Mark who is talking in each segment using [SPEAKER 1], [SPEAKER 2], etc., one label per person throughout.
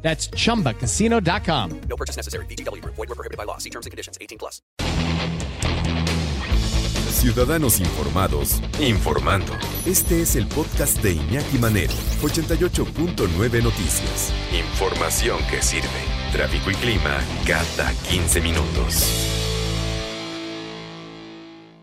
[SPEAKER 1] That's chumbacasino.com.
[SPEAKER 2] No purchase necessary. BGW. Void were prohibited by law. See terms and conditions. 18 plus.
[SPEAKER 3] Ciudadanos informados, informando. Este es el podcast de Iñaki Manero, 88.9 Noticias. Información que sirve. Tráfico y clima cada 15 minutos.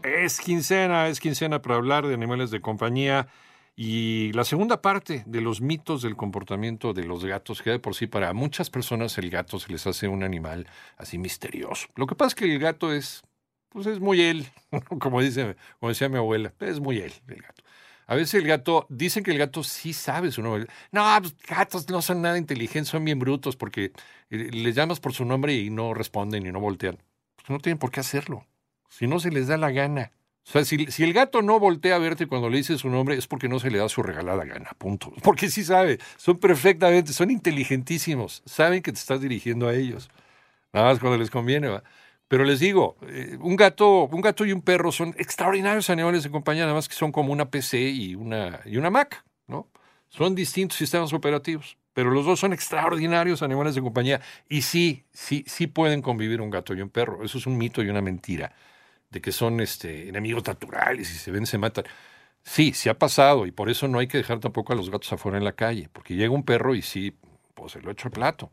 [SPEAKER 4] Es quincena, es quincena para hablar de animales de compañía y la segunda parte de los mitos del comportamiento de los gatos, que de por sí para muchas personas el gato se les hace un animal así misterioso. Lo que pasa es que el gato es, pues es muy él, como, dice, decía mi abuela, es muy él el gato. A veces el gato, dicen que el gato sí sabe su nombre. No, pues, gatos no son nada inteligentes, son bien brutos porque eh, les llamas por su nombre y no responden y no voltean. Pues no tienen por qué hacerlo. Si no se les da la gana. O sea, si, si, el gato no voltea a verte cuando le dices su nombre es porque no se le da su regalada gana, punto. Porque sí sabe, son perfectamente, son inteligentísimos, saben que te estás dirigiendo a ellos. Nada más cuando les conviene, ¿va? Pero les digo, eh, un gato, un gato y un perro son extraordinarios animales de compañía, nada más que son como una PC y una, y una Mac, ¿no? Son distintos sistemas operativos, pero los dos son extraordinarios animales de compañía. Y sí, sí, sí pueden convivir un gato y un perro. Eso es un mito y una mentira que son este, enemigos naturales y se ven, se matan. Sí, sí ha pasado y por eso no hay que dejar tampoco a los gatos afuera en la calle, porque llega un perro y sí, pues se lo echo al plato.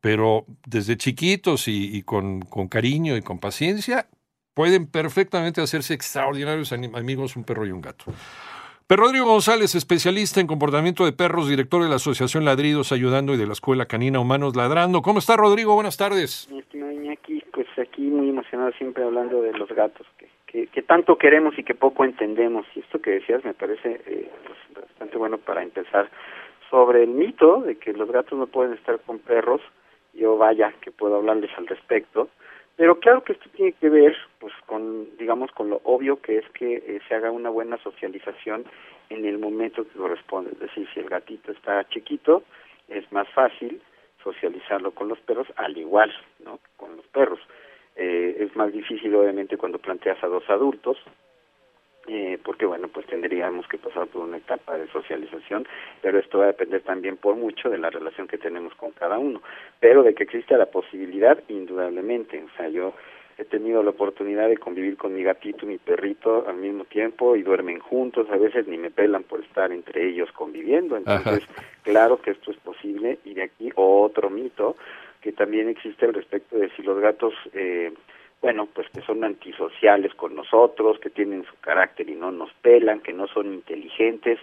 [SPEAKER 4] Pero desde chiquitos y, y con, con, cariño y con paciencia, pueden perfectamente hacerse extraordinarios amigos un perro y un gato. Pero Rodrigo González, especialista en comportamiento de perros, director de la Asociación Ladridos Ayudando y de la Escuela Canina Humanos Ladrando. ¿Cómo está Rodrigo? Buenas tardes.
[SPEAKER 5] Mi estimado Iñaki, pues aquí muy emocionado siempre hablando de los gatos, que, que, tanto queremos y que poco entendemos. Y esto que decías me parece eh, pues, bastante bueno para empezar. Sobre el mito de que los gatos no pueden estar con perros, yo vaya que puedo hablarles al respecto. Pero claro que esto tiene que ver, pues, con, digamos, con lo obvio que es que eh, se haga una buena socialización en el momento que corresponde. Es decir, si el gatito está chiquito, es más fácil socializarlo con los perros, al igual, ¿no? Con los perros. Es más difícil, obviamente, cuando planteas a dos adultos, eh, porque bueno, pues tendríamos que pasar por una etapa de socialización, pero esto va a depender también por mucho de la relación que tenemos con cada uno, pero de que exista la posibilidad, indudablemente, o sea, yo he tenido la oportunidad de convivir con mi gatito y mi perrito al mismo tiempo y duermen juntos, a veces ni me pelan por estar entre ellos conviviendo, entonces Ajá. claro que esto es posible y de aquí otro mito que también existe al respecto de si los gatos eh, bueno, pues que son antisociales con nosotros, que tienen su carácter y no nos pelan, que no son inteligentes,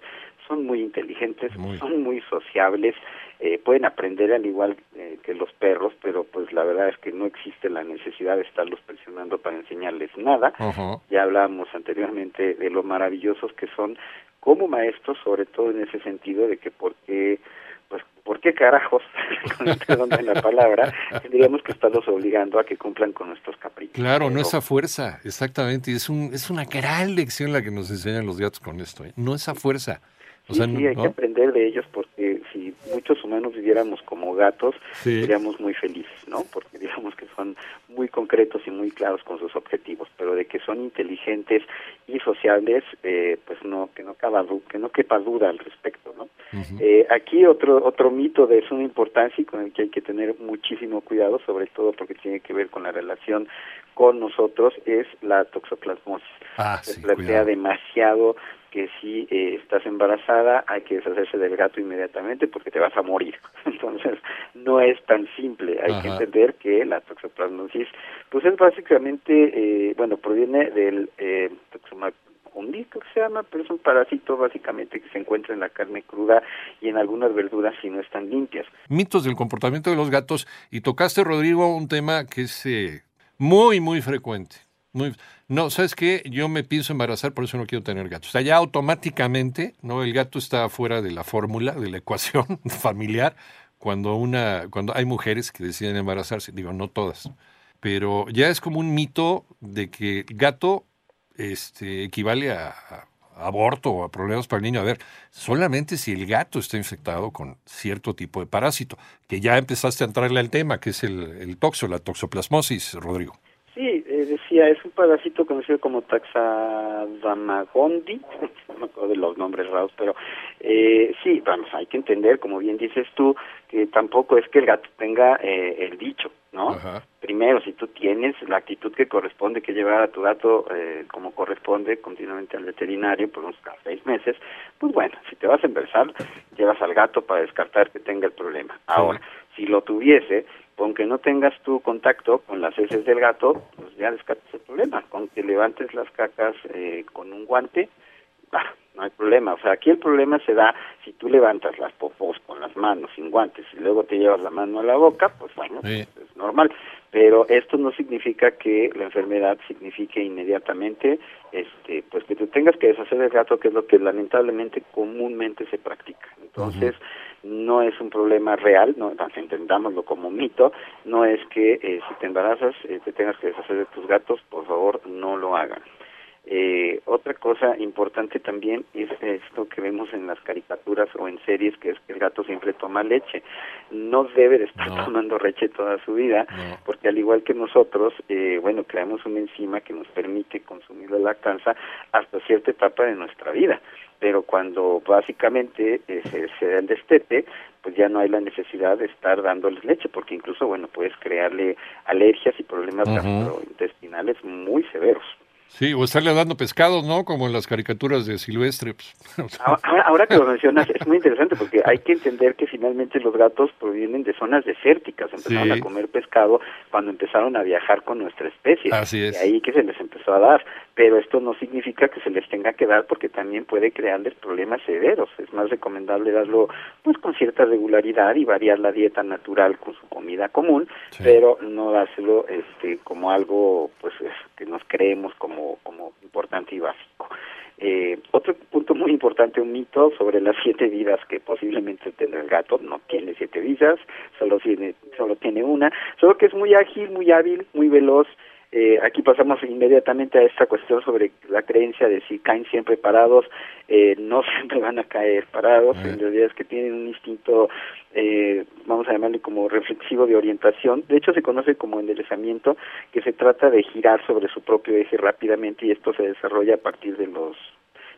[SPEAKER 5] son muy inteligentes, muy. son muy sociables, eh, pueden aprender al igual eh, que los perros, pero pues la verdad es que no existe la necesidad de estarlos presionando para enseñarles nada. Uh -huh. Ya hablábamos anteriormente de lo maravillosos que son como maestros, sobre todo en ese sentido de que porque ¿por qué carajos, con perdón de la palabra, tendríamos que estarlos obligando a que cumplan con nuestros caprichos?
[SPEAKER 4] Claro, no esa fuerza, exactamente. Es, un, es una gran lección la que nos enseñan los gatos con esto, ¿eh? no esa fuerza.
[SPEAKER 5] O sí, sea, sí, hay ¿no? que aprender de ellos porque si muchos humanos viviéramos como gatos, sí. seríamos muy felices, ¿no? Porque digamos que son muy concretos y muy claros con sus objetivos, pero de que son inteligentes y sociables, eh, pues no, que no, cabe, que no quepa duda al respecto, ¿no? Uh -huh. eh, aquí otro otro mito de suma importancia y con el que hay que tener muchísimo cuidado, sobre todo porque tiene que ver con la relación con nosotros, es la toxoplasmosis.
[SPEAKER 4] Ah,
[SPEAKER 5] Se
[SPEAKER 4] sí,
[SPEAKER 5] plantea
[SPEAKER 4] cuidado.
[SPEAKER 5] demasiado que si eh, estás embarazada hay que deshacerse del gato inmediatamente porque te vas a morir. Entonces, no es tan simple. Hay
[SPEAKER 4] Ajá.
[SPEAKER 5] que entender que la toxoplasmosis, pues es básicamente, eh, bueno, proviene del eh, que se llama, pero es un parásito básicamente que se encuentra en la carne cruda y en algunas verduras si no están limpias.
[SPEAKER 4] Mitos del comportamiento de los gatos. Y tocaste, Rodrigo, un tema que es eh, muy, muy frecuente. Muy, no, ¿sabes qué? Yo me pienso embarazar, por eso no quiero tener gatos. O sea, ya automáticamente, ¿no? El gato está fuera de la fórmula, de la ecuación familiar, cuando una, cuando hay mujeres que deciden embarazarse, digo, no todas. pero ya es como un mito de que el gato este, equivale a, a aborto o a problemas para el niño. A ver, solamente si el gato está infectado con cierto tipo de parásito, que ya empezaste a entrarle al tema, que es el, el toxo, la toxoplasmosis, Rodrigo.
[SPEAKER 5] Decía, es un parásito conocido como Taxadamagondi, no me acuerdo de los nombres raros, pero eh, sí, vamos, hay que entender, como bien dices tú, que tampoco es que el gato tenga eh, el dicho, ¿no?
[SPEAKER 4] Ajá.
[SPEAKER 5] Primero, si tú tienes la actitud que corresponde, que llevar a tu gato eh, como corresponde continuamente al veterinario por unos seis meses, pues bueno, si te vas a empezar, llevas al gato para descartar que tenga el problema. Ahora, si lo tuviese, con que no tengas tu contacto con las heces del gato, pues ya descartas el problema. Con que levantes las cacas eh, con un guante, bah, no hay problema. O sea, aquí el problema se da si tú levantas las popos con las manos sin guantes y luego te llevas la mano a la boca, pues bueno,
[SPEAKER 4] Sí.
[SPEAKER 5] es normal. Pero esto no significa que la enfermedad signifique inmediatamente, este, pues que tú tengas que deshacer del gato, que es lo que lamentablemente comúnmente se practica. Entonces, no es un problema real, no entendámoslo como mito, no es que eh, si te embarazas eh, te tengas que deshacer de tus gatos, por favor no lo hagan. Eh, otra cosa importante también es esto que vemos en las caricaturas o en series, que es que el gato siempre toma leche. No debe de estar
[SPEAKER 4] No.
[SPEAKER 5] tomando leche toda su vida,
[SPEAKER 4] No.
[SPEAKER 5] porque al igual que nosotros, eh, bueno, creamos una enzima que nos permite consumir la lactanza hasta cierta etapa de nuestra vida. Pero cuando básicamente eh, se, se da el destete, pues ya no hay la necesidad de estar dándoles leche, porque incluso, bueno, puedes crearle alergias y problemas
[SPEAKER 4] Ujú.
[SPEAKER 5] gastrointestinales muy severos.
[SPEAKER 4] Sí, o estarle dando pescados, ¿no? Como en las caricaturas de Silvestre. pues.
[SPEAKER 5] Ahora, ahora que lo mencionas, es muy interesante porque hay que entender que finalmente los gatos provienen de zonas desérticas, empezaron
[SPEAKER 4] Sí.
[SPEAKER 5] a comer pescado cuando empezaron a viajar con nuestra especie.
[SPEAKER 4] Así es.
[SPEAKER 5] De ahí que se les empezó a dar, pero esto no significa que se les tenga que dar porque también puede crearles problemas severos. Es más recomendable darlo pues con cierta regularidad y variar la dieta natural con su comida común,
[SPEAKER 4] Sí.
[SPEAKER 5] pero no dárselo este como algo pues es- que nos creemos como como importante y básico. Eh, otro punto muy importante, un mito sobre las siete vidas que posiblemente tendrá el gato. No tiene siete vidas, solo tiene, solo tiene una. Solo que es muy ágil, muy hábil, muy veloz. Eh, aquí pasamos inmediatamente a esta cuestión sobre la creencia de si caen siempre parados, eh, no siempre van a caer parados. En realidad es que tienen un instinto, eh, vamos a llamarle como reflexivo de orientación. De hecho, se conoce como enderezamiento, que se trata de girar sobre su propio eje rápidamente y esto se desarrolla a partir de los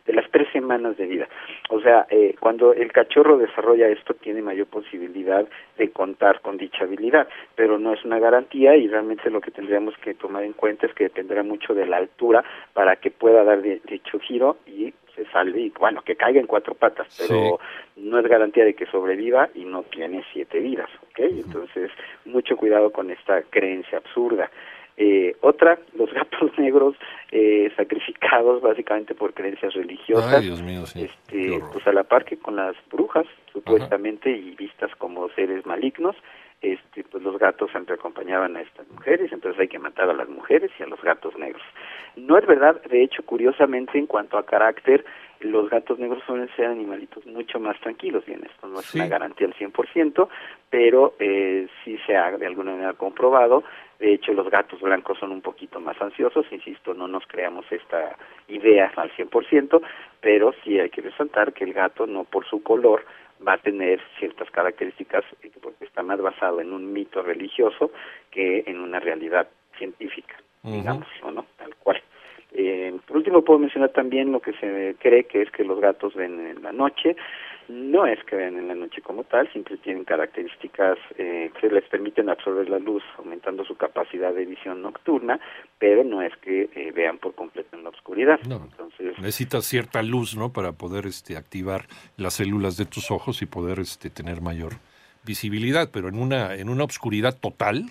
[SPEAKER 5] de las tres semanas de vida. O sea, eh, cuando el cachorro desarrolla esto, tiene mayor posibilidad de contar con dicha habilidad, pero no es una garantía y realmente lo que tendríamos que tomar en cuenta es que dependerá mucho de la altura para que pueda dar de- dicho giro y se salve y, bueno, que caiga en cuatro patas, pero no es garantía de que sobreviva y no tiene siete vidas, ¿ok? Entonces, mucho cuidado con esta creencia absurda. Eh, otra, los gatos negros eh, sacrificados básicamente por creencias religiosas,
[SPEAKER 4] Ay, Dios mío, sí.
[SPEAKER 5] Este, pues a la par que con las brujas, supuestamente, y vistas como seres malignos, este, pues los gatos siempre acompañaban a estas mujeres, entonces hay que matar a las mujeres y a los gatos negros. No es verdad, de hecho, curiosamente, en cuanto a carácter, los gatos negros suelen ser animalitos mucho más tranquilos, bien, esto no es
[SPEAKER 4] Sí.
[SPEAKER 5] una garantía al 100%, pero eh, sí se ha de alguna manera comprobado, de hecho los gatos blancos son un poquito más ansiosos, insisto, no nos creamos esta idea al 100%, pero sí hay que resaltar que el gato no por su color va a tener ciertas características eh, porque está más basado en un mito religioso que en una realidad científica, digamos, o no, tal cual. Eh, por último, puedo mencionar también lo que se cree que es que los gatos ven en la noche. No es que vean en la noche como tal, siempre tienen características eh, que les permiten absorber la luz, aumentando su capacidad de visión nocturna, pero no es que eh, vean por completo en la oscuridad.
[SPEAKER 4] No.
[SPEAKER 5] Entonces,
[SPEAKER 4] Necesitas cierta luz, ¿no? Para poder este, activar las células de tus ojos y poder este, tener mayor visibilidad, pero en una, en una obscuridad total,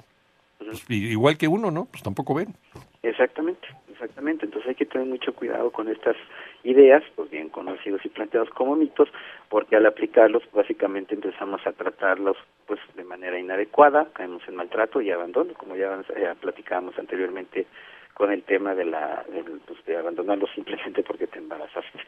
[SPEAKER 4] pues, igual que uno, ¿no? Pues tampoco ven.
[SPEAKER 5] Exactamente, exactamente. Entonces hay que tener mucho cuidado con estas ideas, pues bien conocidos y planteados como mitos, porque al aplicarlos básicamente empezamos a tratarlos pues de manera inadecuada, caemos en maltrato y abandono, como ya platicábamos anteriormente con el tema de la del, pues, de abandonarlos simplemente porque te embarazaste.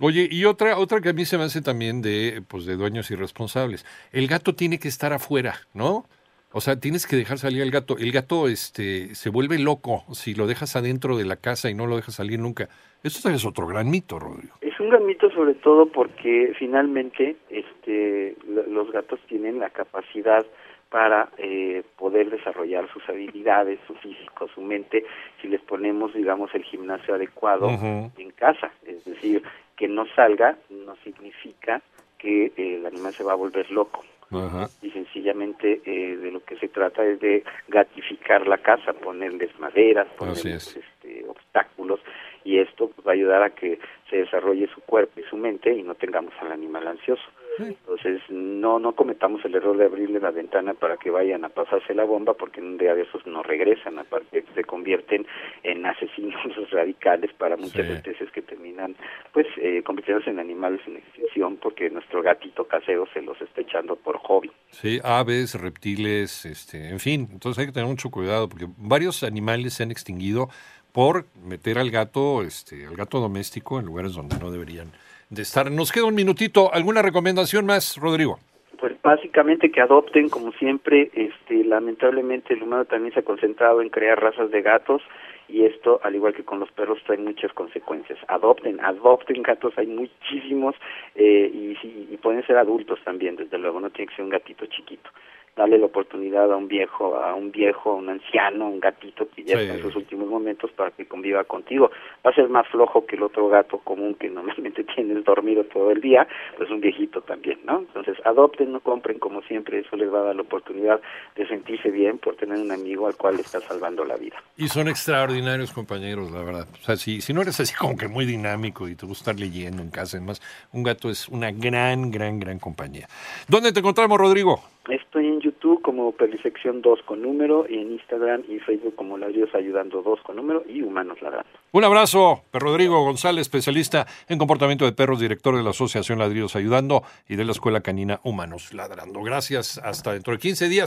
[SPEAKER 4] Oye, y otra, otra que a mí se me hace también de, pues, de dueños irresponsables. El gato tiene que estar afuera, ¿no? O sea, tienes que dejar salir al gato. El gato este, se vuelve loco si lo dejas adentro de la casa y no lo dejas salir nunca. Eso es otro gran mito, Rodrigo.
[SPEAKER 5] Es un gran mito sobre todo porque finalmente este, lo- los gatos tienen la capacidad para eh, poder desarrollar sus habilidades, su físico, su mente, si les ponemos, digamos, el gimnasio adecuado en casa. Es decir, que no salga no significa que eh, el animal se va a volver loco.
[SPEAKER 4] Ajá.
[SPEAKER 5] y sencillamente eh, de lo que se trata es de gatificar la casa, ponerles maderas, ponerles
[SPEAKER 4] es.
[SPEAKER 5] este, obstáculos y esto pues, va a ayudar a que se desarrolle su cuerpo y su mente y no tengamos al animal ansioso. Entonces no no cometamos el error de abrirle la ventana para que vayan a pasarse la bomba porque en un día de esos no regresan, aparte se convierten en asesinos radicales para muchas
[SPEAKER 4] Sí.
[SPEAKER 5] especies que terminan pues eh, convirtiéndose en animales en extinción porque nuestro gatito casero se los está echando por hobby.
[SPEAKER 4] Sí, aves, reptiles, este, en fin. Entonces hay que tener mucho cuidado porque varios animales se han extinguido por meter al gato, este, al gato doméstico en lugares donde no deberían de estar. Nos queda un minutito. ¿Alguna recomendación más, Rodrigo?
[SPEAKER 5] Pues básicamente que adopten, como siempre, este, lamentablemente el humano también se ha concentrado en crear razas de gatos y esto, al igual que con los perros, trae muchas consecuencias. Adopten, adopten gatos, hay muchísimos eh, y, y pueden ser adultos también, desde luego, no tiene que ser un gatito chiquito. Darle la oportunidad a un viejo, a un viejo, a un anciano, a un gatito que ya
[SPEAKER 4] Sí.
[SPEAKER 5] está en sus últimos momentos para que conviva contigo. Va a ser más flojo que el otro gato común que normalmente tienes dormido todo el día, pues un viejito también, ¿no? Entonces, adopten, no compren como siempre, eso les va a dar la oportunidad de sentirse bien por tener un amigo al cual le está salvando la vida.
[SPEAKER 4] Y son extraordinarios compañeros, la verdad. O sea, si, si no eres así como que muy dinámico y te gusta estar leyendo en casa, además, un gato es una gran, gran, gran compañía. ¿Dónde te encontramos, Rodrigo?
[SPEAKER 5] Estoy en YouTube como Perlisección 2 con número y en Instagram y Facebook como Ladrillos Ayudando 2 con número y Humanos Ladrando.
[SPEAKER 4] Un abrazo, Rodrigo González, especialista en comportamiento de perros, director de la Asociación Ladrillos Ayudando y de la Escuela Canina Humanos Ladrando. Gracias, hasta dentro de 15 días.